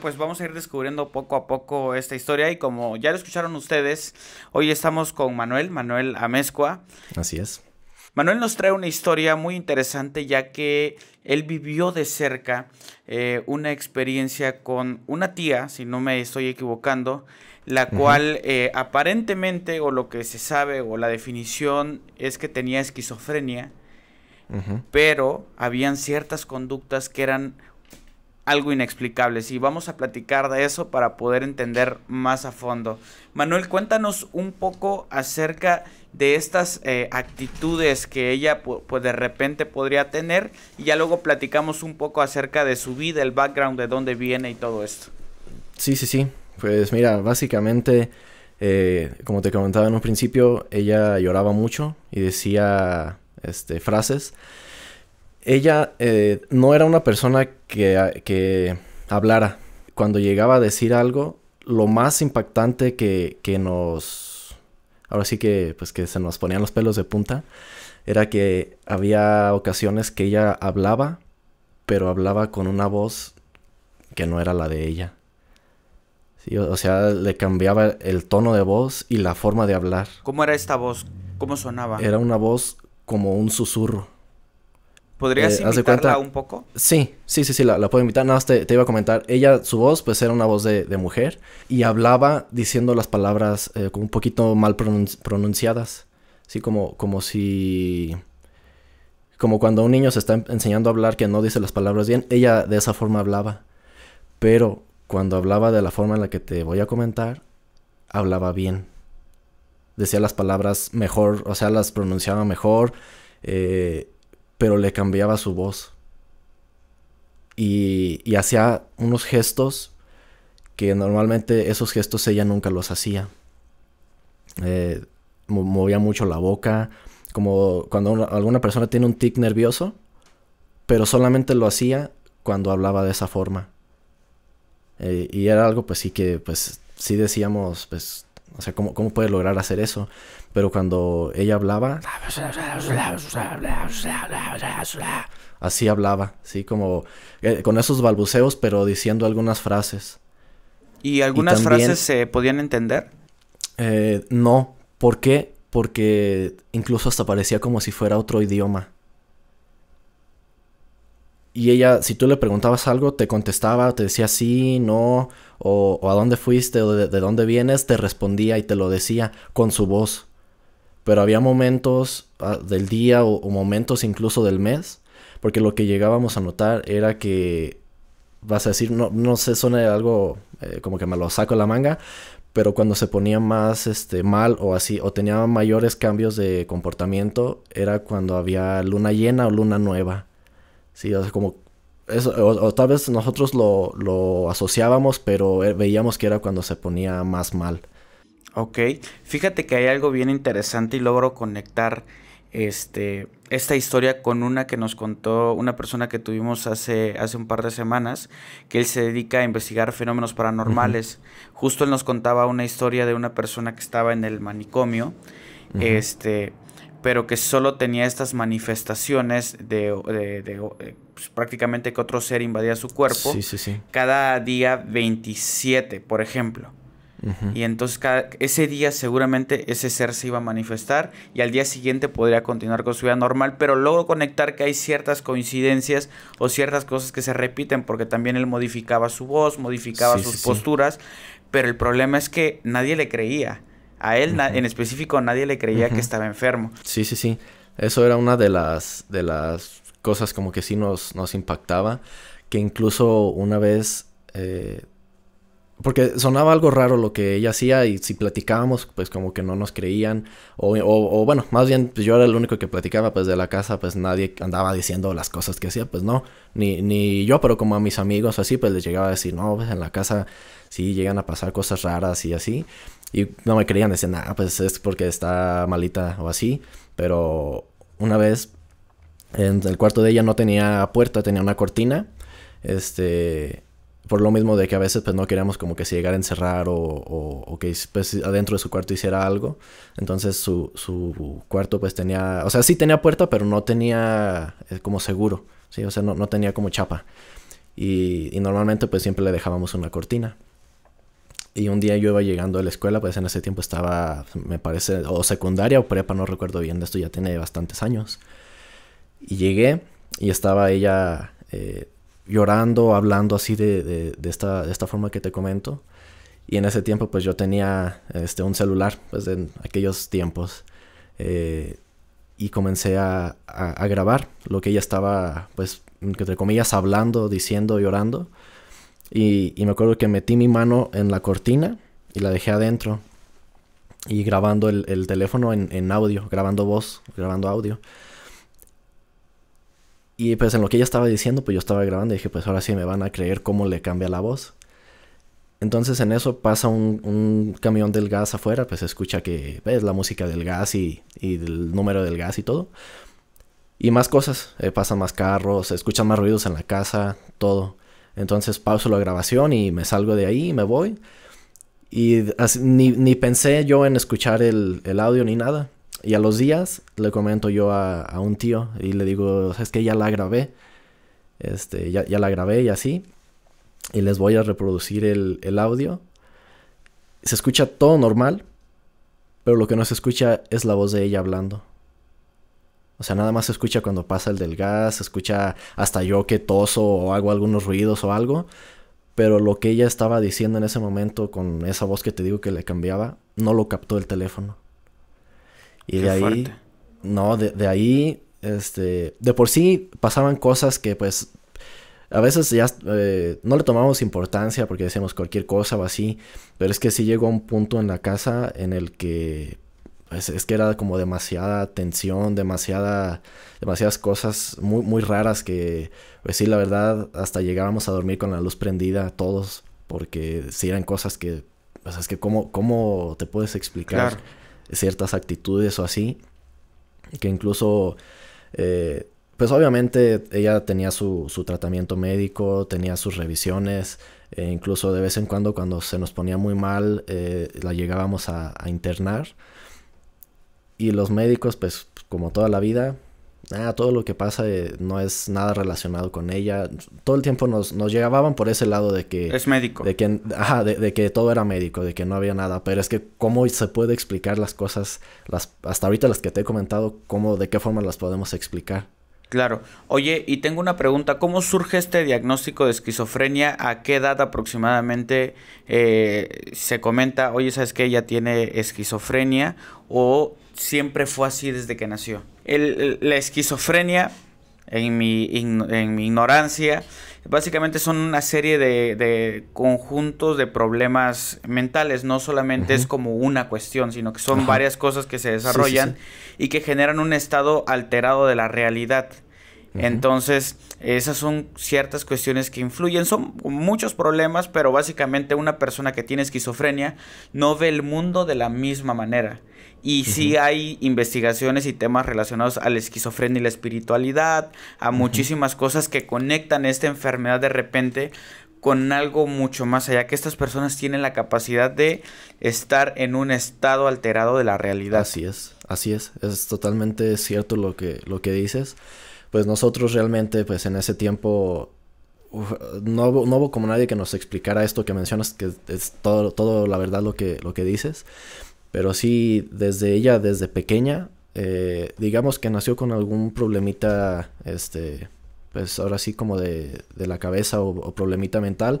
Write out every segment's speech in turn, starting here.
Pues vamos a ir descubriendo poco a poco esta historia y como ya lo escucharon ustedes, hoy estamos con Manuel, Manuel Amezcua. Así es. Manuel nos trae una historia muy interesante ya que él vivió de cerca eh, una experiencia con una tía, si no me estoy equivocando, la cual eh, aparentemente o lo que se sabe o la definición es que tenía esquizofrenia, pero habían ciertas conductas que eran algo inexplicables y vamos a platicar de eso para poder entender más a fondo. Manuel, cuéntanos un poco acerca de estas eh, actitudes que ella pu- pues de repente podría tener y ya luego platicamos un poco acerca de su vida, el background, de dónde viene y todo esto. Sí, sí, sí. Pues mira, básicamente, eh, como te comentaba en un principio, ella lloraba mucho y decía este, frases. Ella eh, no era una persona que, que hablara. Cuando llegaba a decir algo, lo más impactante que, que nos... Ahora sí que, pues que se nos ponían los pelos de punta, era que había ocasiones que ella hablaba, pero hablaba con una voz que no era la de ella. Sí, o, o sea, le cambiaba el tono de voz y la forma de hablar. ¿Cómo era esta voz? ¿Cómo sonaba? Era una voz como un susurro. ¿Podrías eh, cuenta- un poco? Sí, sí, sí, sí, la, la puedo invitar. Nada más te, te iba a comentar. Ella, su voz, pues era una voz de, de mujer y hablaba diciendo las palabras eh, como un poquito mal pronun- pronunciadas. Sí, como, como si. Como cuando un niño se está em- enseñando a hablar que no dice las palabras bien. Ella de esa forma hablaba. Pero cuando hablaba de la forma en la que te voy a comentar, hablaba bien. Decía las palabras mejor, o sea, las pronunciaba mejor. eh, pero le cambiaba su voz. Y, hacía unos gestos que normalmente esos gestos ella nunca los hacía. Eh, mo- movía mucho la boca, como cuando una- alguna persona tiene un tic nervioso, pero solamente lo hacía cuando hablaba de esa forma. Eh, y era algo pues sí que pues sí decíamos pues o sea cómo, cómo puede lograr hacer eso pero cuando ella hablaba así hablaba sí como eh, con esos balbuceos pero diciendo algunas frases ¿Y algunas también- frases se podían entender? Eh, no ¿por qué? porque incluso hasta parecía como si fuera otro idioma y ella, si tú le preguntabas algo, te contestaba, te decía sí, no, o, o a dónde fuiste, o de, de dónde vienes, te respondía y te lo decía con su voz. Pero había momentos ah, del día o, momentos incluso del mes, porque lo que llegábamos a notar era que, vas a decir, no, no sé, suena algo eh, como que me lo saco de la manga, pero cuando se ponía más este, mal o así, o tenía mayores cambios de comportamiento, era cuando había luna llena o luna nueva. Sí, o sea, como o tal vez nosotros lo, lo asociábamos, pero eh, veíamos que era cuando se ponía más mal. Ok, fíjate que hay algo bien interesante y logro conectar este, esta historia con una que nos contó una persona que tuvimos hace, hace un par de semanas, que él se dedica a investigar fenómenos paranormales. Justo él nos contaba una historia de una persona que estaba en el manicomio, este, pero que solo tenía estas manifestaciones de, de- de, pues, prácticamente que otro ser invadía su cuerpo Sí, sí, sí. cada día 27, por ejemplo. Y entonces cada, ese día seguramente ese ser se iba a manifestar y al día siguiente podría continuar con su vida normal, pero logro conectar que hay ciertas coincidencias o ciertas cosas que se repiten porque también él modificaba su voz, modificaba Sí, sus sí, sí. posturas, pero el problema es que nadie le creía. A él en específico nadie le creía que estaba enfermo. Sí, sí, sí. Eso era una de las, de las cosas como que sí nos, nos impactaba. Que incluso una vez... eh, porque sonaba algo raro lo que ella hacía y si platicábamos, pues como que no nos creían. O, bueno, más bien pues yo era el único que platicaba pues de la casa, pues nadie andaba diciendo las cosas que hacía, pues no. Ni, ni yo, pero como a mis amigos así, pues les llegaba a decir, no, pues en la casa sí llegan a pasar cosas raras y así. Y no me creían, decían, ah, pues es porque está malita o así. Pero una vez en el cuarto de ella no tenía puerta, tenía una cortina. Este, por lo mismo de que a veces pues no queríamos como que se llegara a encerrar o, o, que pues, adentro de su cuarto hiciera algo. Entonces su, su, cuarto pues tenía, o sea, sí tenía puerta, pero no tenía eh, como seguro, ¿sí? O sea, no, no tenía como chapa. Y, y, normalmente pues siempre le dejábamos una cortina. Y un día yo iba llegando a la escuela, pues en ese tiempo estaba, me parece, o secundaria o prepa, no recuerdo bien, esto ya tiene bastantes años. Y llegué y estaba ella eh, llorando, hablando así de, de, esta, de esta forma que te comento. Y en ese tiempo pues yo tenía este, un celular, pues en aquellos tiempos. Eh, y comencé a, a, grabar lo que ella estaba, pues, entre comillas, hablando, diciendo, llorando. Y, y, me acuerdo que metí mi mano en la cortina y la dejé adentro. Y grabando el, el teléfono en, en, audio, grabando voz, grabando audio. Y pues en lo que ella estaba diciendo, pues yo estaba grabando y dije, pues ahora sí me van a creer cómo le cambia la voz. Entonces en eso pasa un, camión del gas afuera, pues escucha que ves la música del gas y, y el número del gas y todo. Y más cosas, eh, pasan más carros, escuchan más ruidos en la casa, todo. Entonces pauso la grabación y me salgo de ahí me voy. Y ni, ni, pensé yo en escuchar el, el audio ni nada. Y a los días le comento yo a, un tío y le digo, es que ya la grabé. Este, ya, la grabé y así. Y les voy a reproducir el, el audio. Se escucha todo normal, pero lo que no se escucha es la voz de ella hablando. O sea, nada más se escucha cuando pasa el del gas, se escucha hasta yo que toso o hago algunos ruidos o algo. Pero lo que ella estaba diciendo en ese momento con esa voz que te digo que le cambiaba, no lo captó el teléfono. Y de ahí, no, de, ahí, este, de por sí pasaban cosas que pues a veces ya eh, no le tomamos importancia porque decíamos cualquier cosa o así, pero es que sí llegó un punto en la casa en el que pues, es que era como demasiada tensión, demasiada, demasiadas cosas muy, muy raras que, pues sí, la verdad, hasta llegábamos a dormir con la luz prendida todos, porque sí eran cosas que, o sea, es que cómo, cómo te puedes explicar ciertas actitudes o así, que incluso, eh, pues obviamente ella tenía su, su, tratamiento médico, tenía sus revisiones, e incluso de vez en cuando cuando se nos ponía muy mal eh, la llegábamos a, a internar. Y los médicos, pues como toda la vida, Ah, todo lo que pasa eh, no es nada relacionado con ella. Todo el tiempo nos, nos llegaban por ese lado de que... Es médico. De que, ajá, de, que todo era médico, de que no había nada. Pero es que cómo se puede explicar las cosas, las, hasta ahorita las que te he comentado, cómo, de qué forma las podemos explicar. Claro. Oye, y tengo una pregunta. ¿Cómo surge este diagnóstico de esquizofrenia? ¿A qué edad aproximadamente eh, se comenta, oye, sabes que ella tiene esquizofrenia? ¿O siempre fue así desde que nació? La esquizofrenia, en mi, en mi ignorancia, básicamente son una serie de, conjuntos de problemas mentales. No solamente es como una cuestión, sino que son varias cosas que se desarrollan y que generan un estado alterado de la realidad. Entonces, esas son ciertas cuestiones que influyen. Son muchos problemas, pero básicamente una persona que tiene esquizofrenia no ve el mundo de la misma manera. Y sí hay investigaciones y temas relacionados a la esquizofrenia y la espiritualidad, a muchísimas cosas que conectan esta enfermedad de repente con algo mucho más allá, que estas personas tienen la capacidad de estar en un estado alterado de la realidad. Así es, así es, es totalmente cierto lo que, lo que dices. Pues nosotros realmente, pues en ese tiempo, no, hubo, como nadie que nos explicara esto que mencionas, que es todo, todo la verdad lo que, lo que dices. Pero sí, desde ella, desde pequeña, eh, digamos que nació con algún problemita, este, pues ahora sí como de, de la cabeza o, problemita mental,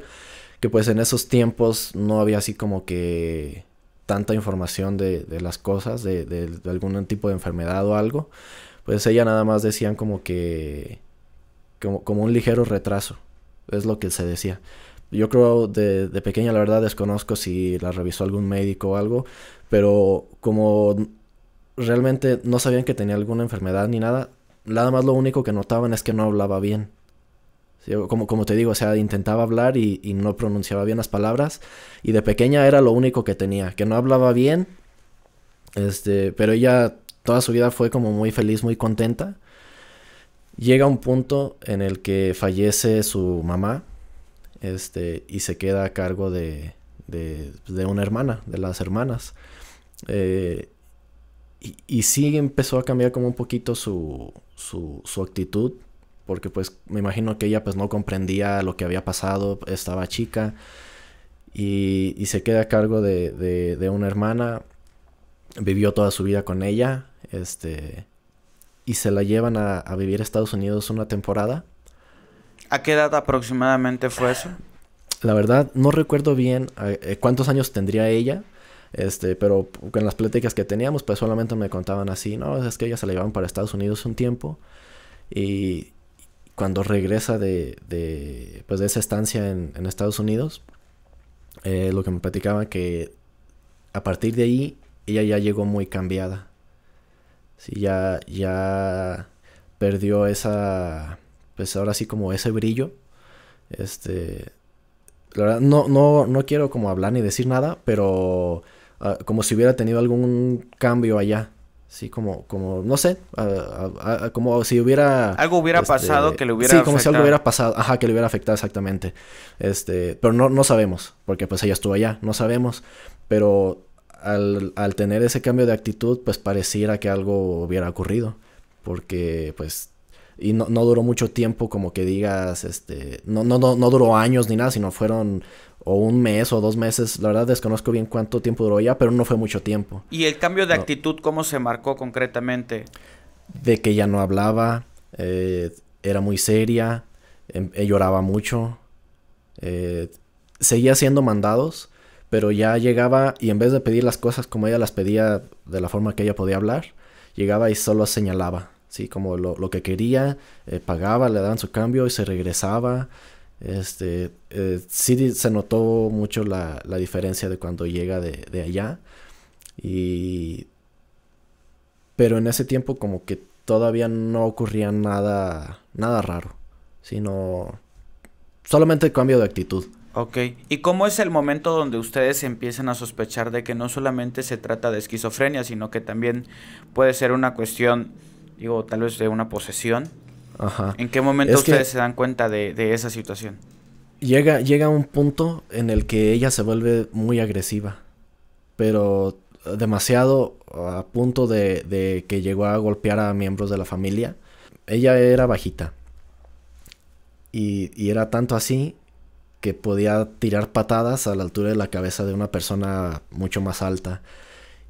que pues en esos tiempos no había así como que tanta información de, de las cosas, de, de, algún tipo de enfermedad o algo, pues ella nada más decían como que, como, como un ligero retraso, es lo que se decía. Yo creo de, de pequeña, la verdad, desconozco si la revisó algún médico o algo, pero como realmente no sabían que tenía alguna enfermedad ni nada, nada más lo único que notaban es que no hablaba bien. como, como te digo, o sea, intentaba hablar y, y, no pronunciaba bien las palabras. Y de pequeña era lo único que tenía, que no hablaba bien. Este, pero ella toda su vida fue como muy feliz, muy contenta. Llega un punto en el que fallece su mamá. Este, y se queda a cargo de, de, una hermana, de las hermanas. Eh, y, sí empezó a cambiar como un poquito su, su, actitud, porque pues me imagino que ella pues no comprendía lo que había pasado, estaba chica, y, se queda a cargo de, de, de, una hermana, vivió toda su vida con ella, este, y se la llevan a, a vivir a Estados Unidos una temporada. ¿A qué edad aproximadamente fue eso? La verdad, no recuerdo bien eh, cuántos años tendría ella, este, pero con las pláticas que teníamos, pues solamente me contaban así, no, es que ella se la llevaban para Estados Unidos un tiempo y cuando regresa de, de pues de esa estancia en, en Estados Unidos, eh, lo que me platicaban que a partir de ahí ella ya llegó muy cambiada. Sí, ya, ya perdió esa, pues ahora sí como ese brillo. Este, la verdad, no, no, no quiero como hablar ni decir nada, pero uh, como si hubiera tenido algún cambio allá. Sí, como, como, no sé, uh, uh, como si hubiera... Algo hubiera este, pasado que le hubiera Sí, como afectado. si algo hubiera pasado, ajá, que le hubiera afectado exactamente. Este, pero no, no sabemos, porque pues ella estuvo allá, no sabemos. Pero al, al tener ese cambio de actitud, pues pareciera que algo hubiera ocurrido. Porque pues y no, no, duró mucho tiempo como que digas, este, no, no, no, no duró años ni nada, sino fueron o un mes o dos meses, la verdad desconozco bien cuánto tiempo duró ya, pero no fue mucho tiempo. ¿Y el cambio de no. actitud cómo se marcó concretamente? De que ya no hablaba, eh, era muy seria, eh, lloraba mucho, eh, seguía haciendo mandados, pero ya llegaba y en vez de pedir las cosas como ella las pedía de la forma que ella podía hablar, llegaba y solo señalaba sí, como lo, lo que quería, eh, pagaba, le daban su cambio y se regresaba. Este, eh, sí se notó mucho la, la, diferencia de cuando llega de, de, allá. Y... Pero en ese tiempo como que todavía no ocurría nada, nada raro, sino solamente cambio de actitud. Ok, ¿y cómo es el momento donde ustedes empiezan a sospechar de que no solamente se trata de esquizofrenia, sino que también puede ser una cuestión digo, tal vez de una posesión. Ajá. ¿En qué momento es ustedes se dan cuenta de, de, esa situación? Llega, llega un punto en el que ella se vuelve muy agresiva, pero demasiado a punto de, de que llegó a golpear a miembros de la familia. Ella era bajita y, y era tanto así que podía tirar patadas a la altura de la cabeza de una persona mucho más alta.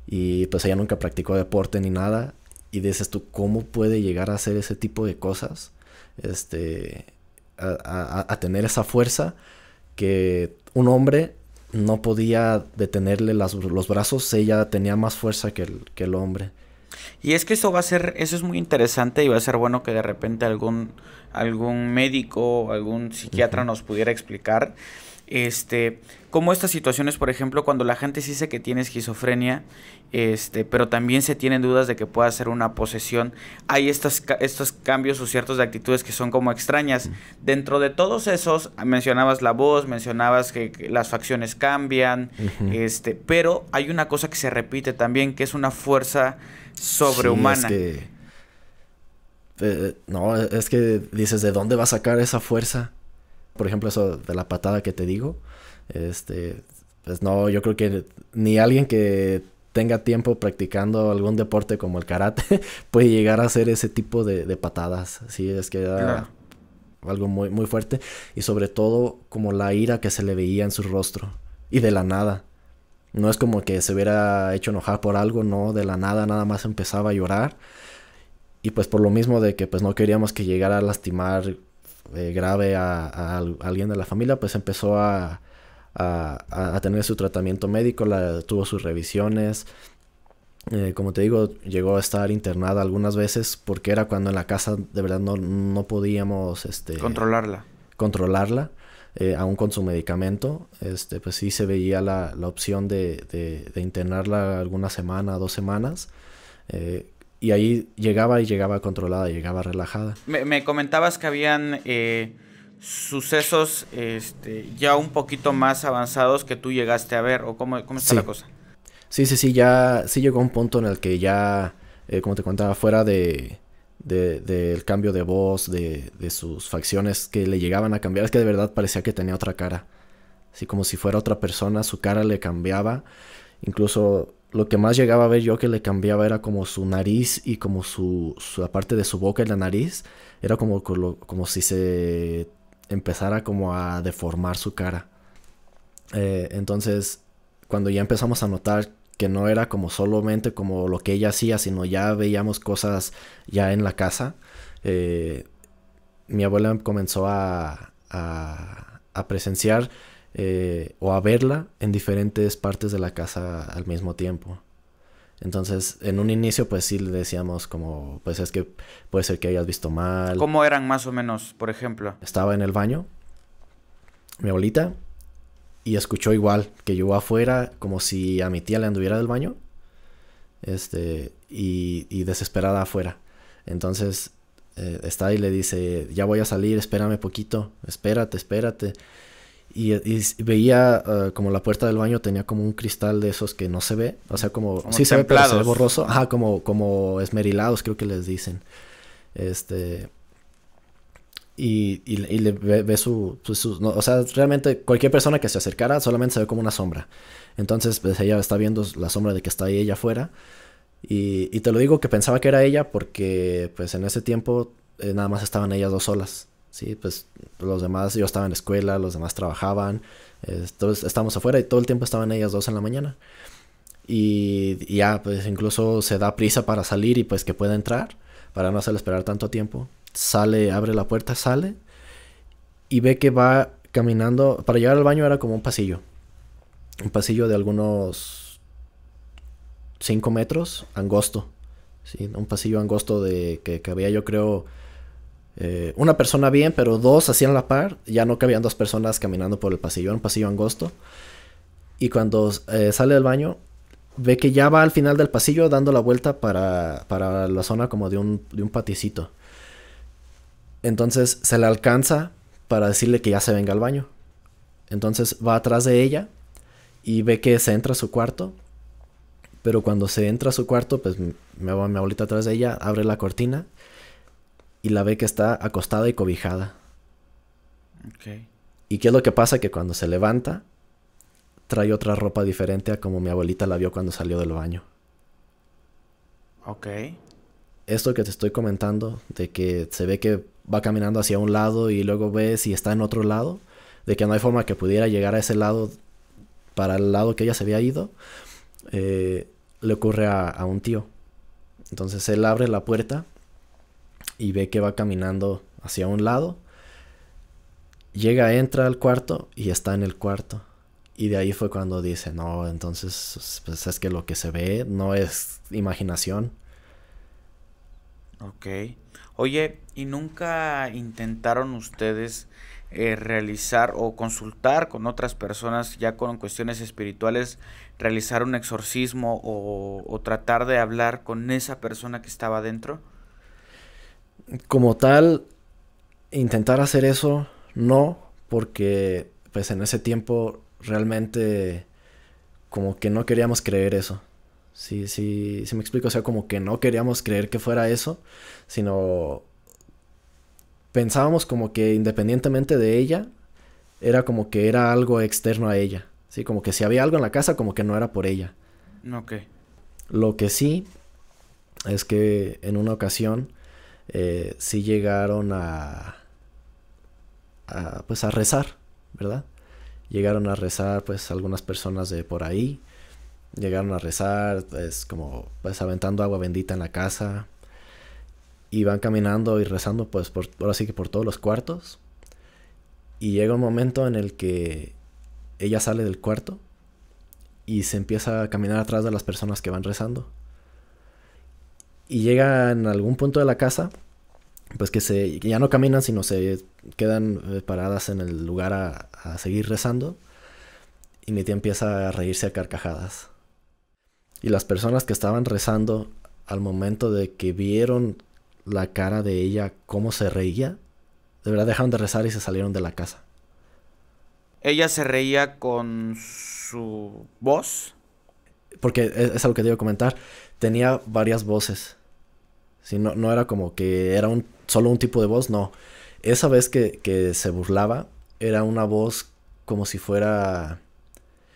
Y pues ella nunca practicó deporte ni nada y dices tú, ¿cómo puede llegar a hacer ese tipo de cosas? Este, a, a, a tener esa fuerza que un hombre no podía detenerle las, los brazos, ella tenía más fuerza que el, que el hombre. Y es que eso va a ser, eso es muy interesante y va a ser bueno que de repente algún, algún médico, algún psiquiatra uh -huh. nos pudiera explicar este, como estas situaciones, por ejemplo, cuando la gente sí dice que tiene esquizofrenia, este, pero también se tienen dudas de que pueda ser una posesión, hay estos, estos cambios o ciertos de actitudes que son como extrañas. Mm. Dentro de todos esos, mencionabas la voz, mencionabas que, que las facciones cambian, uh -huh. este, pero hay una cosa que se repite también, que es una fuerza sobrehumana. Sí, es que... eh, no, es que dices, ¿de dónde va a sacar esa fuerza? Por ejemplo, eso de la patada que te digo, este, pues no, yo creo que ni alguien que tenga tiempo practicando algún deporte como el karate puede llegar a hacer ese tipo de, de patadas. Sí, es que era claro. algo muy, muy fuerte. Y sobre todo, como la ira que se le veía en su rostro. Y de la nada. No es como que se hubiera hecho enojar por algo, no, de la nada nada más empezaba a llorar. Y pues por lo mismo de que pues no queríamos que llegara a lastimar eh, grave a, a, a, alguien de la familia, pues empezó a, a tener su tratamiento médico, la, tuvo sus revisiones. Eh, como te digo, llegó a estar internada algunas veces porque era cuando en la casa de verdad no, no podíamos este, controlarla. Controlarla. Eh, aún con su medicamento, este, pues sí se veía la, la opción de, de, de, internarla alguna semana, dos semanas. Eh, y ahí llegaba y llegaba controlada, llegaba relajada. Me, me comentabas que habían eh, sucesos este, ya un poquito más avanzados que tú llegaste a ver, o cómo, cómo está la cosa. Sí, sí, sí, ya sí llegó un punto en el que ya, eh, como te contaba, fuera de, del cambio de voz, de, de, sus facciones que le llegaban a cambiar, es que de verdad parecía que tenía otra cara. Así como si fuera otra persona, su cara le cambiaba. Incluso lo que más llegaba a ver yo que le cambiaba era como su nariz y como su, su parte de su boca y la nariz. Era como, como si se empezara como a deformar su cara. Eh, entonces, cuando ya empezamos a notar que no era como solamente como lo que ella hacía, sino ya veíamos cosas ya en la casa, eh, mi abuela comenzó a, a, a presenciar eh, o a verla en diferentes partes de la casa al mismo tiempo. Entonces, en un inicio, pues sí le decíamos como, pues es que puede ser que hayas visto mal. ¿Cómo eran más o menos, por ejemplo? Estaba en el baño, mi abuelita, y escuchó igual que yo afuera, como si a mi tía le anduviera del baño, este, y, y desesperada afuera. Entonces, eh, está y le dice, ya voy a salir, espérame poquito, espérate, espérate. Y, veía ah, como la puerta del baño tenía como un cristal de esos que no se ve. O sea, como... sí se ve, pero se ve borroso. Ajá, como, como esmerilados creo que les dicen. Este... Y, y, le ve, su... Pues, o sea, realmente cualquier persona que se acercara solamente se ve como una sombra. Entonces, pues ella está viendo la sombra de que está ahí ella afuera. Y, y te lo digo que pensaba que era ella porque pues en ese tiempo eh, nada más estaban ellas dos solas. Sí, pues los demás, yo estaba en la escuela, los demás trabajaban, estábamos afuera y todo el tiempo estaban ellas dos en la mañana. Y, ya, pues incluso se da prisa para salir y pues que pueda entrar, para no hacerle esperar tanto tiempo. Sale, abre la puerta, sale y ve que va caminando, para llegar al baño era como un pasillo, un pasillo de algunos 5 metros, angosto, ¿sí? un pasillo angosto de que, que había yo creo eh, una persona bien, pero dos hacían la par. Ya no cabían dos personas caminando por el pasillo, un pasillo angosto. Y cuando eh, sale del baño, ve que ya va al final del pasillo dando la vuelta para, para la zona como de un, de un paticito. Entonces se le alcanza para decirle que ya se venga al baño. Entonces va atrás de ella y ve que se entra a su cuarto. Pero cuando se entra a su cuarto, pues me va mi abuelita atrás de ella, abre la cortina y la ve que está acostada y cobijada. ¿Y qué es lo que pasa? Que cuando se levanta, trae otra ropa diferente a como mi abuelita la vio cuando salió del baño. Ok. Esto que te estoy comentando, de que se ve que va caminando hacia un lado y luego ve si está en otro lado, de que no hay forma que pudiera llegar a ese lado para el lado que ella se había ido, eh, le ocurre a un tío. Entonces él abre la puerta y ve que va caminando hacia un lado. Llega, entra al cuarto y está en el cuarto. Y de ahí fue cuando dice, no, entonces pues es que lo que se ve no es imaginación. Ok. Oye, ¿y nunca intentaron ustedes eh, realizar o consultar con otras personas ya con cuestiones espirituales, realizar un exorcismo o, o tratar de hablar con esa persona que estaba dentro? Como tal, intentar hacer eso, no, porque pues en ese tiempo realmente como que no queríamos creer eso. Sí, sí, sí me explico, o sea, como que no queríamos creer que fuera eso, sino pensábamos como que independientemente de ella, era como que era algo externo a ella. Sí, como que si había algo en la casa, como que no era por ella. Ok. Lo que sí es que en una ocasión eh, sí llegaron a, pues a rezar, ¿verdad? Llegaron a rezar pues algunas personas de por ahí, llegaron a rezar pues como pues aventando agua bendita en la casa. Y van caminando y rezando pues por, ahora sí que por todos los cuartos. Y llega un momento en el que ella sale del cuarto y se empieza a caminar atrás de las personas que van rezando y llega en algún punto de la casa, pues que se ya no caminan, sino se quedan eh, paradas en el lugar a, seguir rezando. Y mi tía empieza a reírse a carcajadas. Y las personas que estaban rezando, al momento de que vieron la cara de ella, cómo se reía, De verdad dejaron de rezar y se salieron de la casa. Ella se reía con su voz. Porque es, es algo que debo comentar. Tenía varias voces. No, no era como que era un, solo un tipo de voz, no. Esa vez que, que se burlaba, era una voz como si fuera...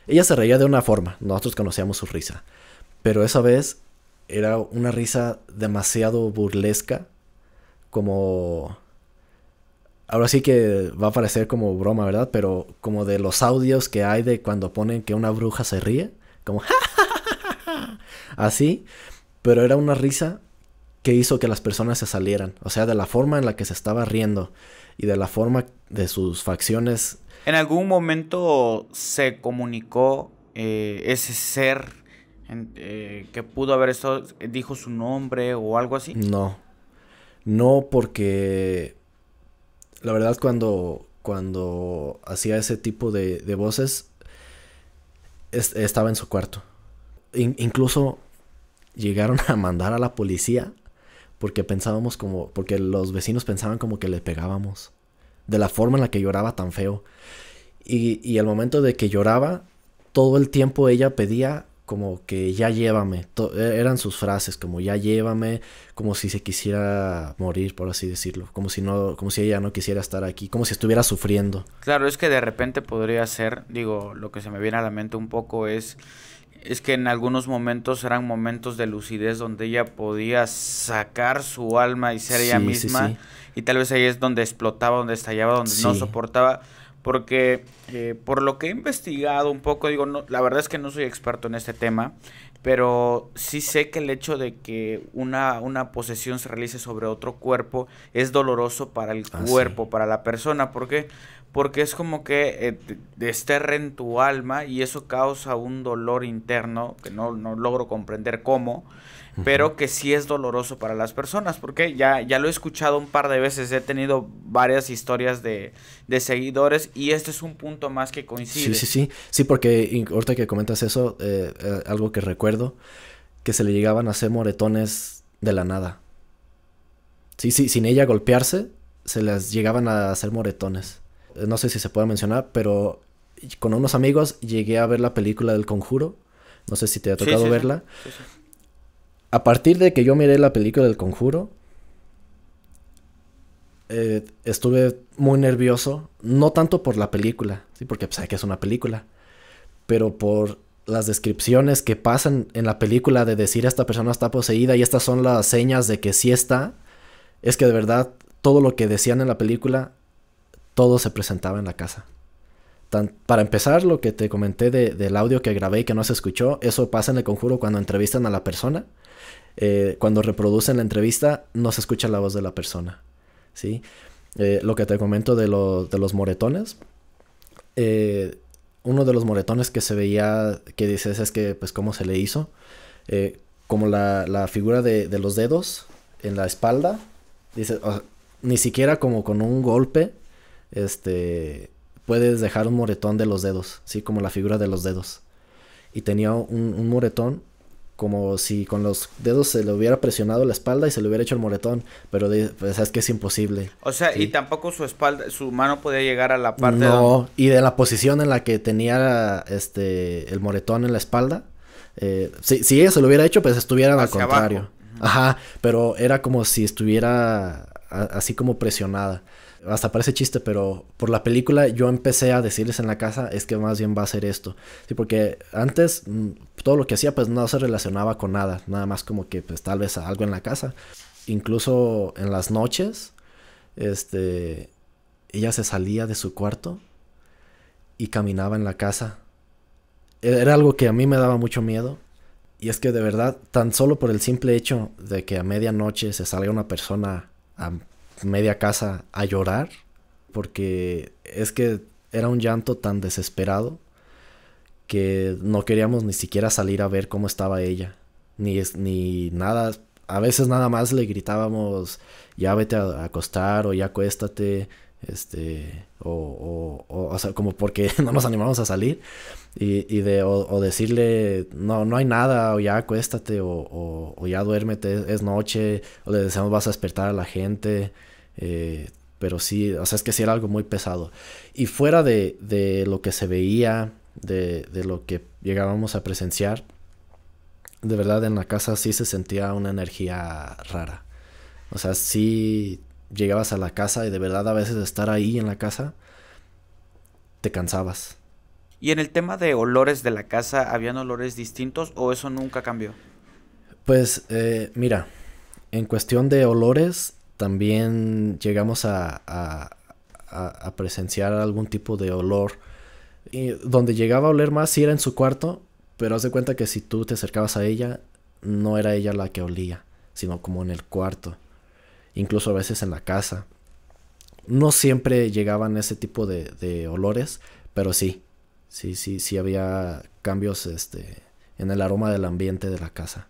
Ella se reía de una forma, nosotros conocíamos su risa. Pero esa vez era una risa demasiado burlesca, como... Ahora sí que va a parecer como broma, ¿verdad? Pero como de los audios que hay de cuando ponen que una bruja se ríe, como... Así, pero era una risa que hizo que las personas se salieran. O sea, de la forma en la que se estaba riendo y de la forma de sus facciones. ¿En algún momento se comunicó eh, ese ser eh, que pudo haber estado, dijo su nombre o algo así? No. No porque la verdad cuando, cuando hacía ese tipo de, de voces es, estaba en su cuarto. In, incluso llegaron a mandar a la policía porque pensábamos como, porque los vecinos pensaban como que le pegábamos, de la forma en la que lloraba tan feo. Y, y al momento de que lloraba, todo el tiempo ella pedía como que ya llévame, to eran sus frases como ya llévame, como si se quisiera morir, por así decirlo, como si no, como si ella no quisiera estar aquí, como si estuviera sufriendo. Claro, es que de repente podría ser, digo, lo que se me viene a la mente un poco es es que en algunos momentos eran momentos de lucidez donde ella podía sacar su alma y ser ella Sí, misma sí. y tal vez ahí es donde explotaba, donde estallaba, donde no soportaba porque eh, por lo que he investigado un poco, digo, no, la verdad es que no soy experto en este tema, pero sí sé que el hecho de que una, una posesión se realice sobre otro cuerpo es doloroso para el Ah, cuerpo, para la persona, ¿por qué? Porque es como que eh, te- desterren tu alma y eso causa un dolor interno que no, no logro comprender cómo, pero que sí es doloroso para las personas, porque ya, ya lo he escuchado un par de veces, he tenido varias historias de, de seguidores y este es un punto más que coincide. Sí, sí, sí. Sí, porque ahorita que comentas eso, eh, eh, algo que recuerdo, que se le llegaban a hacer moretones de la nada. Sí, sí, sin ella golpearse, se les llegaban a hacer moretones. No sé si se puede mencionar, pero con unos amigos llegué a ver la película del Conjuro. No sé si te ha tocado sí, sí. verla. Sí. A partir de que yo miré la película del Conjuro, eh, estuve muy nervioso, no tanto por la película, sí, porque pues, que es una película, pero por las descripciones que pasan en la película de decir esta persona está poseída y estas son las señas de que sí está, es que de verdad todo lo que decían en la película, todo se presentaba en la casa. Tan- para empezar, lo que te comenté de- del audio que grabé y que no se escuchó, eso pasa en el conjuro cuando entrevistan a la persona. Eh, cuando reproducen la entrevista, no se escucha la voz de la persona. ¿sí? Eh, lo que te comento de, lo- de los moretones. eh, uno de los moretones que se veía, que dices es que, pues, cómo se le hizo. como la, figura de, los dedos en la espalda. Dice, o sea, ni siquiera como con un golpe, este, puedes dejar un moretón de los dedos, ¿sí? Como la figura de los dedos. Y tenía un, un moretón como si con los dedos se le hubiera presionado la espalda y se le hubiera hecho el moretón, pero de, pues es que es imposible. O sea, y tampoco su espalda, su mano podía llegar a la parte no, donde- y de la posición en la que tenía este el moretón en la espalda, eh, si, si ella se lo hubiera hecho, pues estuviera al contrario. abajo. Ajá, pero era como si estuviera a- así como presionada. Hasta parece chiste, pero por la película yo empecé a decirles en la casa, es que más bien va a ser esto. Sí, porque antes mm, todo lo que hacía pues no se relacionaba con nada, nada más como que pues tal vez algo en la casa. Incluso en las noches, este, ella se salía de su cuarto y caminaba en la casa. E- Era algo que a mí me daba mucho miedo. Y es que de verdad, tan solo por el simple hecho de que a medianoche se salga una persona a media casa a llorar, porque es que era un llanto tan desesperado que no queríamos ni siquiera salir a ver cómo estaba ella, ni, ni nada. A veces nada más le gritábamos, ya vete a, a acostar o ya acuéstate, este, o, o, o, o sea, como porque no nos animamos a salir. Y, y de, o, decirle, no, no hay nada, o ya acuéstate, o, o, ya duérmete, es, noche, o le decíamos vas a despertar a la gente. eh, pero sí, o sea, es que sí era algo muy pesado. Y fuera de, de lo que se veía, de, de, lo que llegábamos a presenciar, de verdad en la casa sí se sentía una energía rara. O sea, sí llegabas a la casa y de verdad a veces estar ahí en la casa te cansabas. ¿Y en el tema de olores de la casa, habían olores distintos o eso nunca cambió? Pues eh, mira, en cuestión de olores, también llegamos a, a, presenciar algún tipo de olor. Y donde llegaba a oler más, sí era en su cuarto, pero haz de cuenta que si tú te acercabas a ella, no era ella la que olía, sino como en el cuarto, incluso a veces en la casa. No siempre llegaban ese tipo de olores, pero sí, sí, sí, sí había cambios este, en el aroma del ambiente de la casa.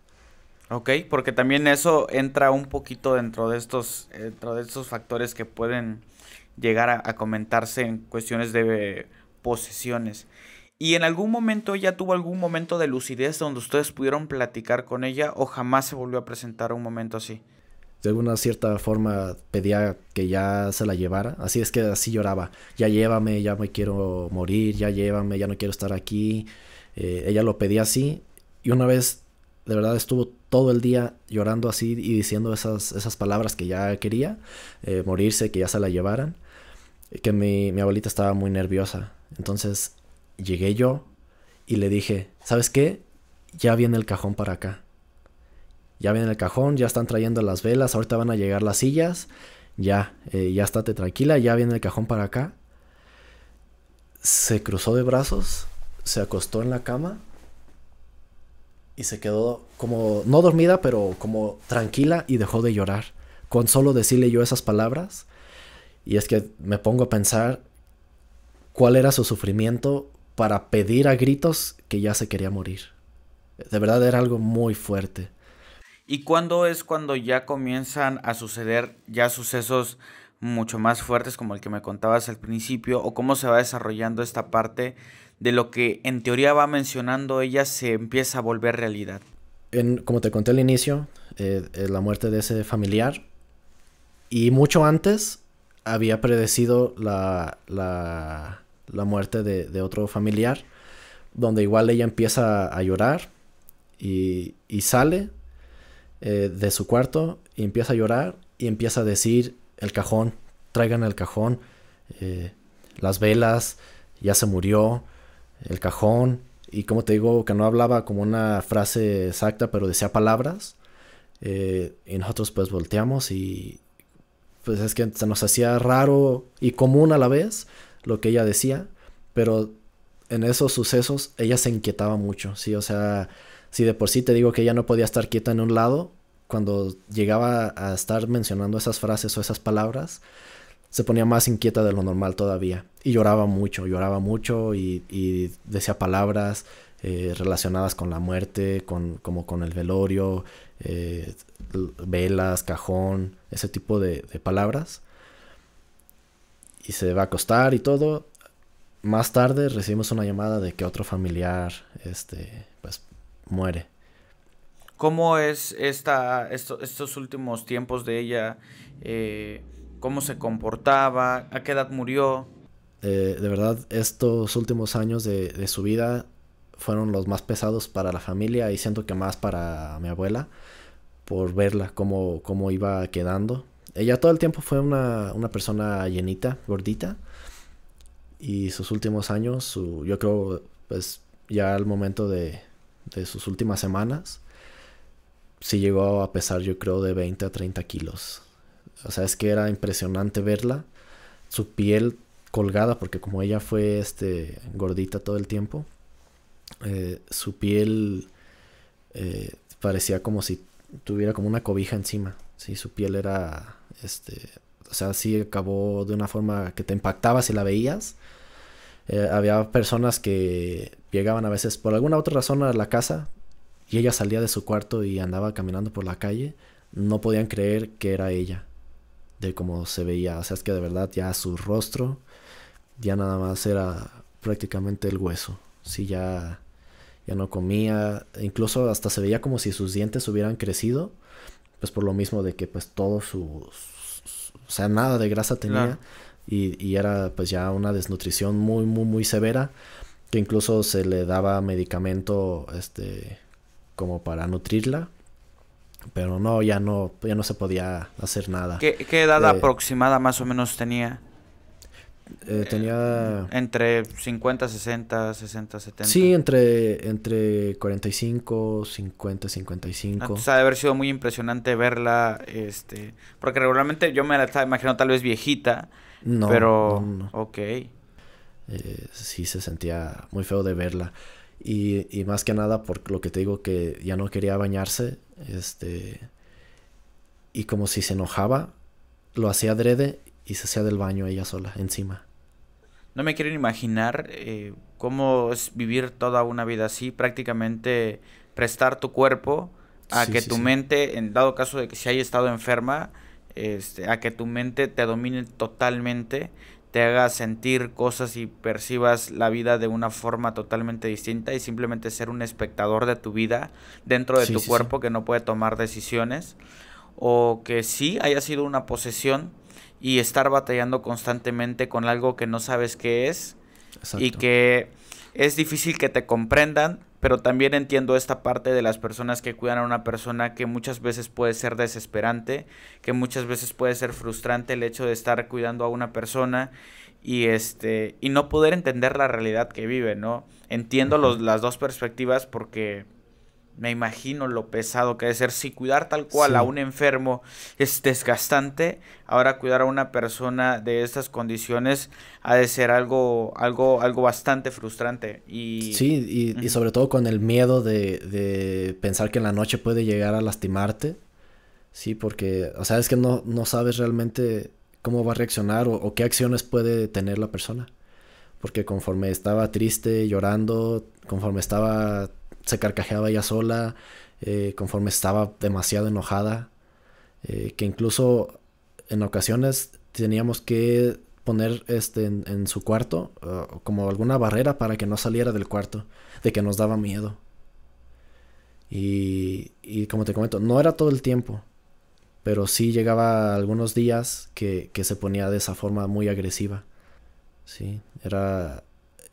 Ok, porque también eso entra un poquito dentro de estos, dentro de estos factores que pueden llegar a, a comentarse en cuestiones de posesiones. ¿Y en algún momento ella tuvo algún momento de lucidez donde ustedes pudieron platicar con ella o jamás se volvió a presentar un momento así? De alguna cierta forma pedía que ya se la llevara. Así es que así lloraba. Ya llévame, ya me quiero morir, ya llévame, ya no quiero estar aquí. Eh, ella lo pedía así. Y una vez, de verdad, estuvo todo el día llorando así y diciendo esas, esas palabras que ya quería, eh, morirse, que ya se la llevaran, que mi, mi abuelita estaba muy nerviosa. Entonces llegué yo y le dije, ¿sabes qué? Ya viene el cajón para acá. Ya viene el cajón, ya están trayendo las velas, ahorita van a llegar las sillas, ya, eh, ya estate tranquila, ya viene el cajón para acá. Se cruzó de brazos, se acostó en la cama y se quedó como, no dormida, pero como tranquila y dejó de llorar. Con solo decirle yo esas palabras. Y es que me pongo a pensar cuál era su sufrimiento para pedir a gritos que ya se quería morir. De verdad era algo muy fuerte. ¿Y cuándo es cuando ya comienzan a suceder ya sucesos mucho más fuertes como el que me contabas al principio? ¿O cómo se va desarrollando esta parte de lo que en teoría va mencionando ella se empieza a volver realidad. En, como te conté al inicio, eh, eh, la muerte de ese familiar. Y mucho antes había predecido la, la, la muerte de, de, otro familiar, donde igual ella empieza a llorar y, y sale eh, de su cuarto y empieza a llorar y empieza a decir el cajón, traigan el cajón, eh, las velas, ya se murió, el cajón, y como te digo, que no hablaba como una frase exacta, pero decía palabras. Eh, y nosotros pues volteamos y pues es que se nos hacía raro y común a la vez lo que ella decía, pero en esos sucesos ella se inquietaba mucho, sí, o sea, si de por sí te digo que ella no podía estar quieta en un lado, cuando llegaba a estar mencionando esas frases o esas palabras, se ponía más inquieta de lo normal todavía. Y lloraba mucho, lloraba mucho y, y decía palabras eh, relacionadas con la muerte, con, como con el velorio, eh, velas, cajón, ese tipo de, de, palabras. Y se va a acostar y todo. Más tarde recibimos una llamada de que otro familiar este, muere. ¿Cómo es esta, esto, estos últimos tiempos de ella? Eh, cómo se comportaba, a qué edad murió. Eh, de verdad, estos últimos años de, de, su vida fueron los más pesados para la familia y siento que más para mi abuela por verla, cómo, cómo iba quedando. Ella todo el tiempo fue una, una persona llenita, gordita. Y sus últimos años, su, yo creo, pues ya al momento de, de sus últimas semanas, sí llegó a pesar yo creo de 20 a 30 kilos. O sea, es que era impresionante verla. Su piel colgada, porque como ella fue este, gordita todo el tiempo, eh, su piel eh, parecía como si tuviera como una cobija encima. Sí, su piel era, este, o sea, sí acabó de una forma que te impactaba si la veías. Eh, había personas que llegaban a veces por alguna otra razón a la casa y ella salía de su cuarto y andaba caminando por la calle. No podían creer que era ella de cómo se veía. O sea, es que de verdad ya su rostro ya nada más era prácticamente el hueso. Sí, ya, ya no comía. Incluso hasta se veía como si sus dientes hubieran crecido. Pues por lo mismo de que pues todo su, o sea, nada de grasa tenía. Y, y, era pues ya una desnutrición muy, muy, muy severa. Que incluso se le daba medicamento, este, como para nutrirla. Pero no, ya no, ya no se podía hacer nada. ¿Qué, qué edad aproximada más o menos tenía? Eh, tenía... Entre 50, 60, 60, 70. Sí, entre, entre 45, 50, 55. O sea, debe haber sido muy impresionante verla, este... Porque regularmente yo me la estaba imaginando tal vez viejita, no, pero... No, Ok. Eh, sí, se sentía muy feo de verla. Y, y más que nada por lo que te digo que ya no quería bañarse, este... Y como si se enojaba, lo hacía adrede y se hacía del baño ella sola, encima. No me quiero imaginar eh, cómo es vivir toda una vida así, prácticamente prestar tu cuerpo a que tu mente, en dado caso de que si haya estado enferma, este, a que tu mente te domine totalmente, te haga sentir cosas y percibas la vida de una forma totalmente distinta y simplemente ser un espectador de tu vida dentro de tu cuerpo que no puede tomar decisiones o que sí haya sido una posesión y estar batallando constantemente con algo que no sabes qué es y que es difícil que te comprendan, pero también entiendo esta parte de las personas que cuidan a una persona que muchas veces puede ser desesperante, que muchas veces puede ser frustrante el hecho de estar cuidando a una persona y este y no poder entender la realidad que vive, ¿no? Entiendo los, las dos perspectivas porque me imagino lo pesado que debe ser. Si cuidar tal cual a un enfermo es desgastante, ahora cuidar a una persona de estas condiciones ha de ser algo, algo, algo bastante frustrante. Y... Sí, y, sobre todo con el miedo de, de, pensar que en la noche puede llegar a lastimarte. Sí, porque, o sea, es que no, no sabes realmente cómo va a reaccionar o, o qué acciones puede tener la persona. Porque conforme estaba triste, llorando, conforme estaba se carcajeaba ella sola, eh, conforme estaba demasiado enojada, eh, que incluso en ocasiones teníamos que poner este en, su cuarto como alguna barrera para que no saliera del cuarto, de que nos daba miedo. Y, y como te comento, no era todo el tiempo, pero sí llegaba algunos días que, que se ponía de esa forma muy agresiva. Sí, era...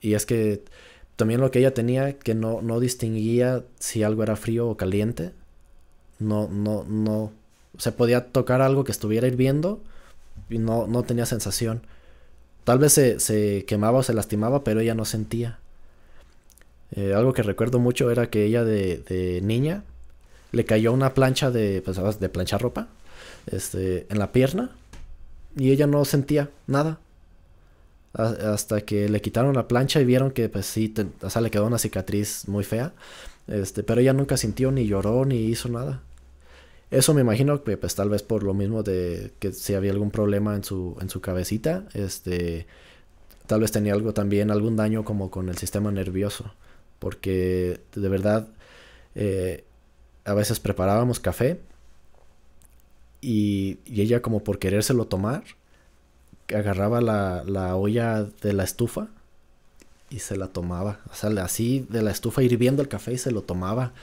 Y es que también lo que ella tenía, que no, no distinguía si algo era frío o caliente. No, no, no. Se podía tocar algo que estuviera hirviendo y no, no tenía sensación. Tal vez se, se quemaba o se lastimaba, pero ella no sentía. Eh, algo que recuerdo mucho era que ella de, niña le cayó una plancha de, pues, de planchar ropa este, en la pierna y ella no sentía nada hasta que le quitaron la plancha y vieron que pues sí, o sea, le quedó una cicatriz muy fea. Este, pero ella nunca sintió ni lloró ni hizo nada. Eso me imagino que pues tal vez por lo mismo de que si había algún problema en su, en su cabecita, este, tal vez tenía algo también, algún daño como con el sistema nervioso. Porque de verdad, eh, a veces preparábamos café y, y ella como por querérselo tomar, agarraba la, la olla de la estufa y se la tomaba. O sea, así de la estufa hirviendo el café y se lo tomaba.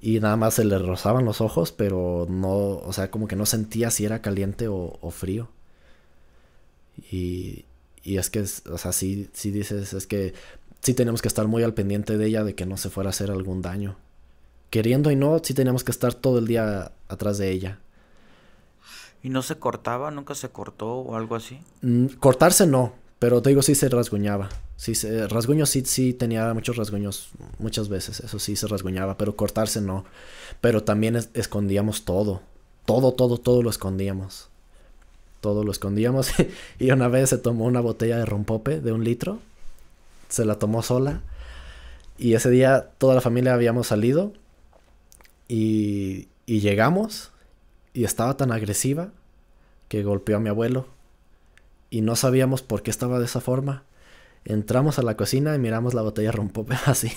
Y nada más se le rozaban los ojos, pero no, o sea, como que no sentía si era caliente o, frío. Y, y es que, o sea, sí, sí dices, es que sí tenemos que estar muy al pendiente de ella de que no se fuera a hacer algún daño. Queriendo y no, sí teníamos que estar todo el día atrás de ella. ¿Y no se cortaba? ¿Nunca se cortó o algo así? Mm, cortarse no, pero te digo, sí se rasguñaba. Sí, se, rasguños sí, sí tenía muchos rasguños muchas veces, eso sí se rasguñaba, pero cortarse no. Pero también escondíamos todo, todo, todo, todo lo escondíamos. Todo lo escondíamos y una vez se tomó una botella de rompope de un litro, se la tomó sola y ese día toda la familia habíamos salido y, y llegamos y estaba tan agresiva que golpeó a mi abuelo y no sabíamos por qué estaba de esa forma. Entramos a la cocina y miramos la botella rompope así.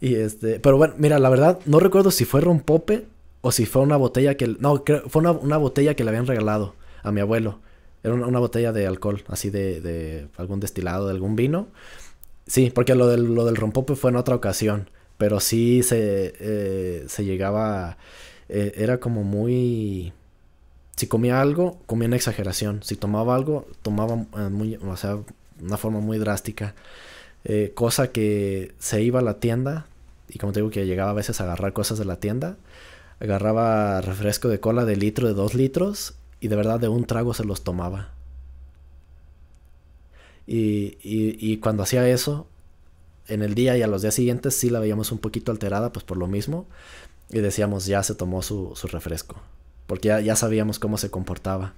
y este, pero bueno, mira, la verdad no recuerdo si fue rompope o si fue una botella que no, fue una, botella que le habían regalado a mi abuelo. Era una, botella de alcohol, así de, de, algún destilado, de algún vino. Sí, porque lo del, lo del rompope fue en otra ocasión. Pero sí se, eh, se llegaba a, eh, era como muy... si comía algo, comía en exageración. Si tomaba algo, tomaba eh, muy, una forma muy drástica. Eh, cosa que se iba a la tienda, y como te digo que llegaba a veces a agarrar cosas de la tienda, agarraba refresco de cola de litro, de dos litros, y de verdad de un trago se los tomaba. Y, y, y cuando hacía eso, en el día y a los días siguientes sí la veíamos un poquito alterada, pues por lo mismo. Y decíamos, ya se tomó su, su refresco. Porque ya, ya, sabíamos cómo se comportaba.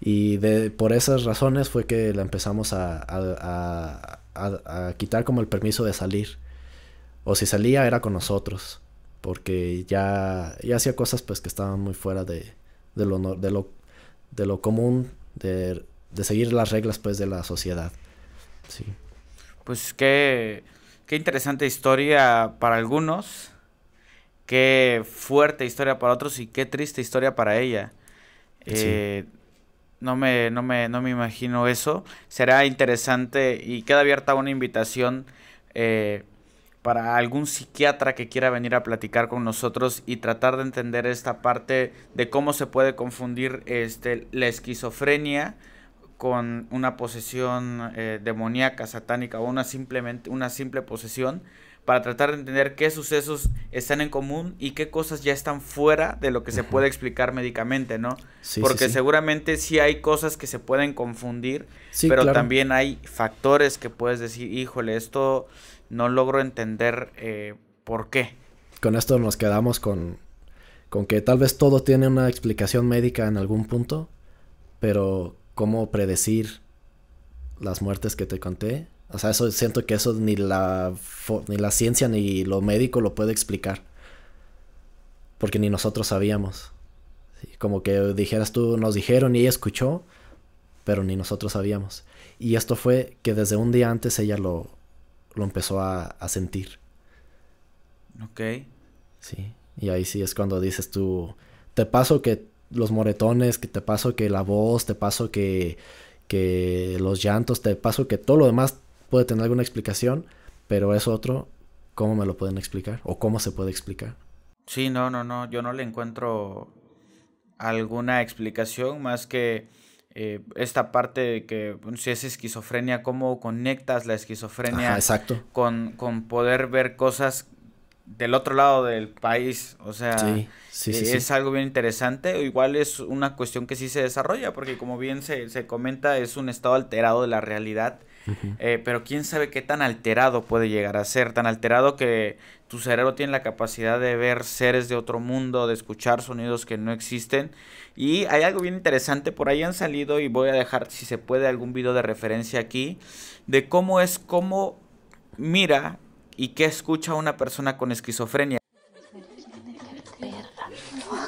Y de, por esas razones fue que la empezamos a, a, a, a, quitar como el permiso de salir. O si salía era con nosotros. Porque ya, ya hacía cosas pues que estaban muy fuera de, de, lo, de, lo, de lo común, de, de seguir las reglas pues de la sociedad. Sí. Pues qué, qué interesante historia para algunos, qué fuerte historia para otros y qué triste historia para ella. Sí. Eh, no me, no me, no me imagino eso. Será interesante y queda abierta una invitación eh, para algún psiquiatra que quiera venir a platicar con nosotros y tratar de entender esta parte de cómo se puede confundir este, la esquizofrenia con una posesión eh, demoníaca, satánica o una simplemente una simple posesión para tratar de entender qué sucesos están en común y qué cosas ya están fuera de lo que se puede explicar médicamente, ¿no? Sí, Porque sí, sí. seguramente sí hay cosas que se pueden confundir, pero claro. también hay factores que puedes decir, híjole, esto no logro entender eh, por qué. Con esto nos quedamos con, con que tal vez todo tiene una explicación médica en algún punto, pero cómo predecir las muertes que te conté. O sea, eso siento que eso ni la, ni la ciencia ni lo médico lo puede explicar. Porque ni nosotros sabíamos. Sí, como que dijeras tú, nos dijeron y ella escuchó, pero ni nosotros sabíamos. Y esto fue que desde un día antes ella lo, lo empezó a, a sentir. Ok. Sí, y ahí sí es cuando dices tú, te paso que los moretones, que te paso que la voz, te paso que, que los llantos, te paso que todo lo demás puede tener alguna explicación, pero es otro, ¿cómo me lo pueden explicar? ¿O cómo se puede explicar? Sí, no, no, no, yo no le encuentro alguna explicación más que eh, esta parte de que si es esquizofrenia, cómo conectas la esquizofrenia Ajá, exacto. Con, con poder ver cosas del otro lado del país, o sea, sí, sí, sí, es algo bien interesante, igual es una cuestión que sí se desarrolla, porque como bien se, se comenta, es un estado alterado de la realidad, uh -huh. eh, pero quién sabe qué tan alterado puede llegar a ser, tan alterado que tu cerebro tiene la capacidad de ver seres de otro mundo, de escuchar sonidos que no existen, y hay algo bien interesante, por ahí han salido, y voy a dejar, si se puede, algún video de referencia aquí, de cómo es, cómo mira y qué escucha una persona con esquizofrenia.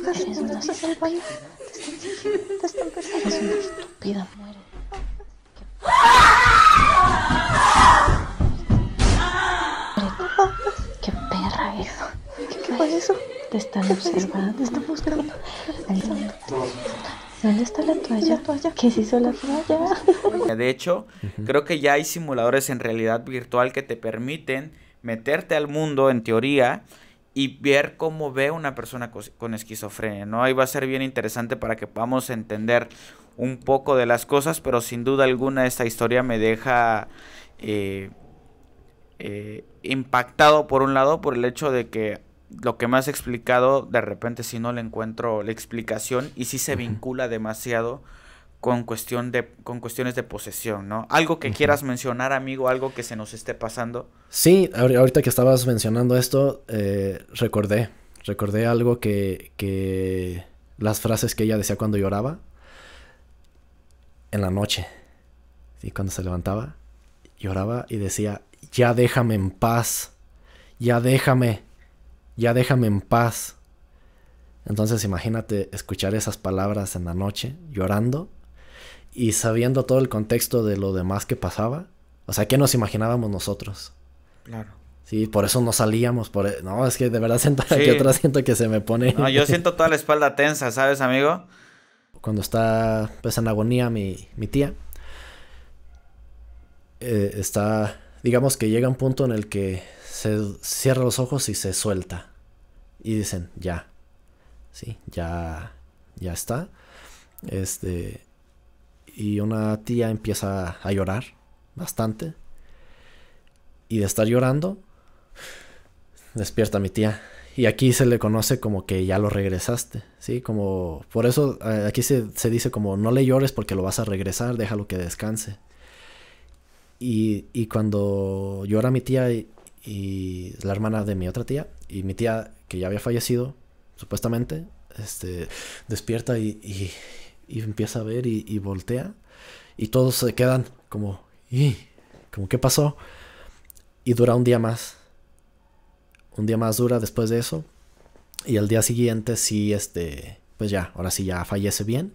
Eres una estúpida. Eres una estúpida. ¿Qué fue eso? Te están observando. Te están buscando. ¿Dónde está la toalla? toalla? ¿Qué se hizo la toalla? De hecho, uh -huh. creo que ya hay simuladores en realidad virtual que te permiten meterte al mundo en teoría y ver cómo ve una persona con esquizofrenia, ¿no? Ahí va a ser bien interesante para que podamos entender un poco de las cosas, pero sin duda alguna esta historia me deja eh, eh, impactado por un lado por el hecho de que lo que me has explicado, de repente si no le encuentro la explicación y sí se uh -huh. vincula demasiado con cuestión de con cuestiones de posesión, ¿no? Algo que uh -huh. quieras mencionar, amigo, algo que se nos esté pasando. Sí, ahorita que estabas mencionando esto, eh, recordé, recordé algo que, que las frases que ella decía cuando lloraba en la noche, y cuando se levantaba, lloraba y decía, ya déjame en paz, ya déjame, ya déjame en paz. Entonces imagínate escuchar esas palabras en la noche, llorando, y sabiendo todo el contexto de lo demás que pasaba, o sea, ¿qué nos imaginábamos nosotros? Claro. Sí, por eso no salíamos, por... E, no, es que de verdad siento sí. que otra siento que se me pone... No, yo siento toda la espalda tensa, ¿sabes, amigo? Cuando está pues, en agonía mi, mi tía, eh, está, digamos que llega un punto en el que se cierra los ojos y se suelta. Y dicen, ya, sí, ya, ya está. Este, y una tía empieza a llorar bastante. Y de estar llorando, despierta mi tía. Y aquí se le conoce como que ya lo regresaste, ¿sí? Como, por eso aquí se, se dice como no le llores porque lo vas a regresar, déjalo que descanse. Y, y cuando llora mi tía y, la hermana de mi otra tía, y mi tía que ya había fallecido, supuestamente, este, despierta y, y, y empieza a ver y, y voltea. Y todos se quedan como, ¿y? Como, ¿qué pasó? Y dura un día más. Un día más dura después de eso. Y al día siguiente sí, este, pues ya, ahora sí ya fallece bien.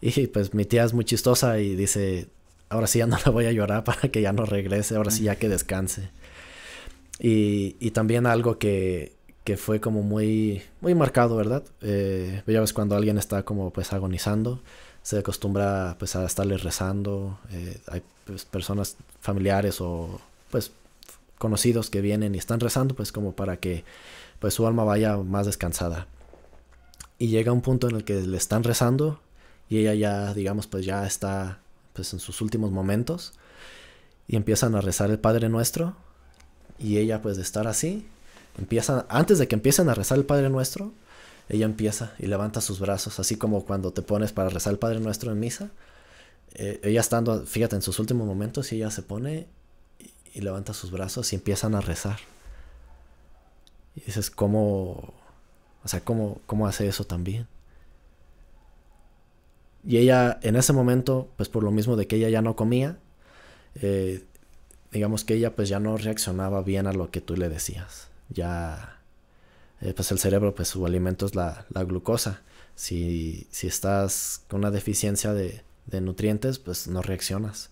Y pues mi tía es muy chistosa y dice, ahora sí ya no la voy a llorar para que ya no regrese, ahora sí ya que descanse. Y, y también algo que, que fue como muy, muy marcado, ¿verdad? Eh, ya ves cuando alguien está como pues agonizando, se acostumbra pues a estarle rezando, eh, hay pues, personas familiares o pues conocidos que vienen y están rezando pues como para que pues su alma vaya más descansada. Y llega un punto en el que le están rezando y ella ya digamos pues ya está pues en sus últimos momentos y empiezan a rezar el Padre Nuestro y ella pues de estar así empieza antes de que empiecen a rezar el Padre Nuestro ella empieza y levanta sus brazos así como cuando te pones para rezar el Padre Nuestro en misa eh, ella estando fíjate en sus últimos momentos y ella se pone y, levanta sus brazos y empiezan a rezar. Y dices cómo o sea cómo cómo hace eso también y ella en ese momento, pues por lo mismo de que ella ya no comía, eh, digamos que ella pues ya no reaccionaba bien a lo que tú le decías. Ya, eh, pues el cerebro, pues su alimento es la, la glucosa. Si, si, estás con una deficiencia de, de, nutrientes, pues no reaccionas.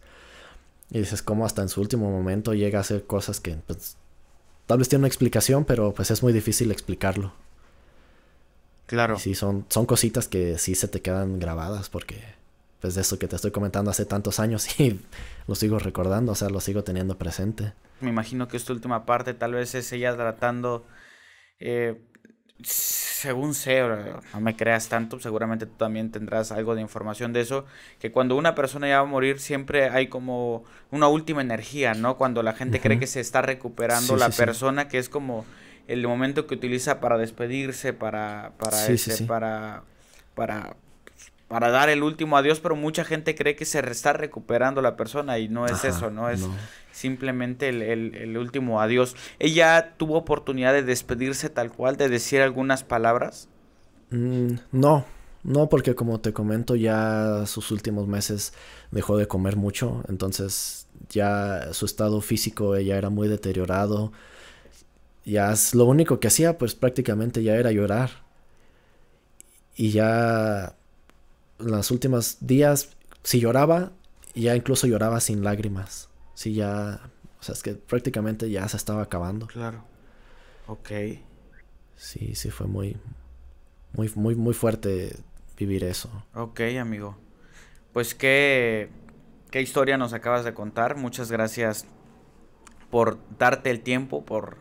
Y dices cómo hasta en su último momento llega a hacer cosas que pues, tal vez tiene una explicación, pero pues es muy difícil explicarlo. Claro. Y sí, son, son cositas que sí se te quedan grabadas porque, pues de eso que te estoy comentando hace tantos años y lo sigo recordando, o sea, lo sigo teniendo presente. Me imagino que esta última parte tal vez es ella tratando, eh, según sé, no me creas tanto, seguramente tú también tendrás algo de información de eso, que cuando una persona ya va a morir siempre hay como una última energía, ¿no? Cuando la gente uh -huh. cree que se está recuperando sí, la sí, persona, sí. que es como el momento que utiliza para despedirse, para, para, Sí, ese, para, para, para dar el último adiós, pero mucha gente cree que se está recuperando la persona y no es Ajá, eso, no es no. simplemente el, el- el último adiós. Ella tuvo oportunidad de despedirse tal cual, de decir algunas palabras. Mm, no, no, porque como te comento, ya sus últimos meses dejó de comer mucho, entonces ya su estado físico ya era muy deteriorado. Ya es lo único que hacía, pues prácticamente ya era llorar. Y ya los últimos días, si lloraba, ya incluso lloraba sin lágrimas. Sí, ya, o sea, es que prácticamente ya se estaba acabando. Claro. Ok. Sí, sí, fue muy, muy, muy, muy fuerte vivir eso. Ok, amigo. Pues qué, qué historia nos acabas de contar. Muchas gracias por darte el tiempo, por,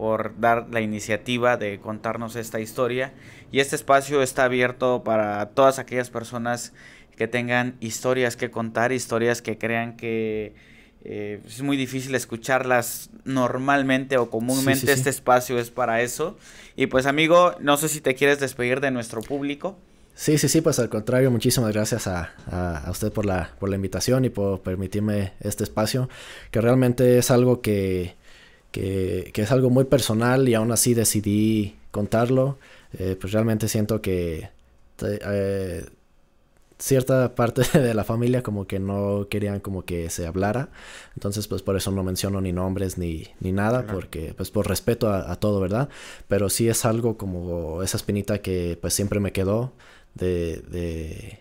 por dar la iniciativa de contarnos esta historia. Y este espacio está abierto para todas aquellas personas que tengan historias que contar, historias que crean que eh, es muy difícil escucharlas normalmente o comúnmente. Sí, sí, sí. Este espacio es para eso. Y pues amigo, no sé si te quieres despedir de nuestro público. Sí, sí, sí, pues al contrario, muchísimas gracias a, a, a usted por la, por la invitación y por permitirme este espacio, que realmente es algo que, que, que es algo muy personal y aún así decidí contarlo. Eh, pues realmente siento que eh, cierta parte de la familia como que no querían como que se hablara. Entonces pues por eso no menciono ni nombres ni, ni nada, Claro. porque pues por respeto a, a todo, ¿verdad? Pero sí es algo como esa espinita que pues siempre me quedó de, de,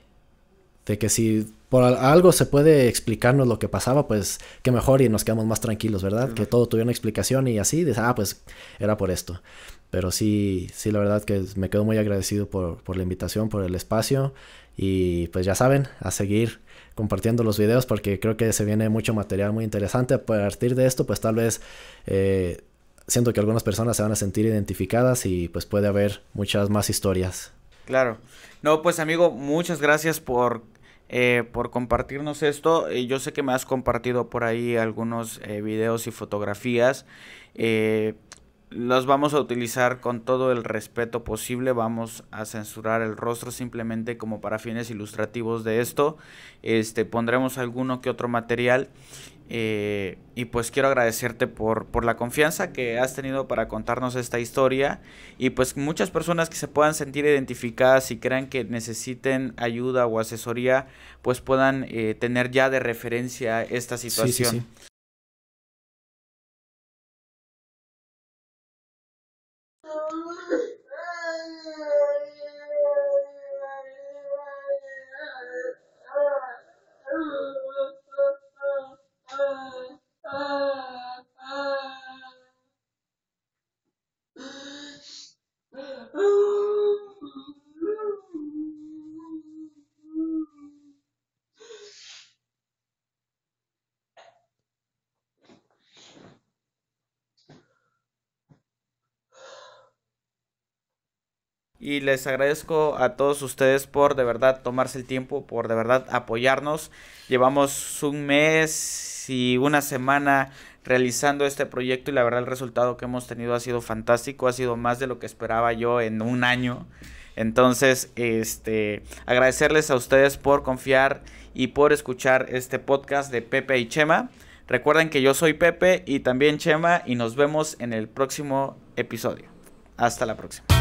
de que si por al- algo se puede explicarnos lo que pasaba, pues que mejor y nos quedamos más tranquilos, ¿verdad? Que todo tuviera una explicación y así, dices, ah, pues era por esto. Pero sí, sí, la verdad que me quedo muy agradecido por, por la invitación, por el espacio y pues ya saben, a seguir compartiendo los videos porque creo que se viene mucho material muy interesante. A partir de esto, pues tal vez eh, siento que algunas personas se van a sentir identificadas y pues puede haber muchas más historias. Claro. No, pues amigo, muchas gracias por, eh, por compartirnos esto. Eh, yo sé que me has compartido por ahí algunos eh, videos y fotografías. Eh, los vamos a utilizar con todo el respeto posible. Vamos a censurar el rostro simplemente como para fines ilustrativos de esto. Este pondremos alguno que otro material. Eh, y pues quiero agradecerte por, por la confianza que has tenido para contarnos esta historia. Y pues muchas personas que se puedan sentir identificadas y crean que necesiten ayuda o asesoría, pues puedan eh, tener ya de referencia esta Sí, sí, situación. sí. Y les agradezco a todos ustedes por de verdad tomarse el tiempo, por de verdad apoyarnos. Llevamos un mes y una semana realizando este proyecto y la verdad el resultado que hemos tenido ha sido fantástico, ha sido más de lo que esperaba yo en un año. Entonces, este, agradecerles a ustedes por confiar y por escuchar este podcast de Pepe y Chema. Recuerden que yo soy Pepe y también Chema y nos vemos en el próximo episodio. Hasta la próxima.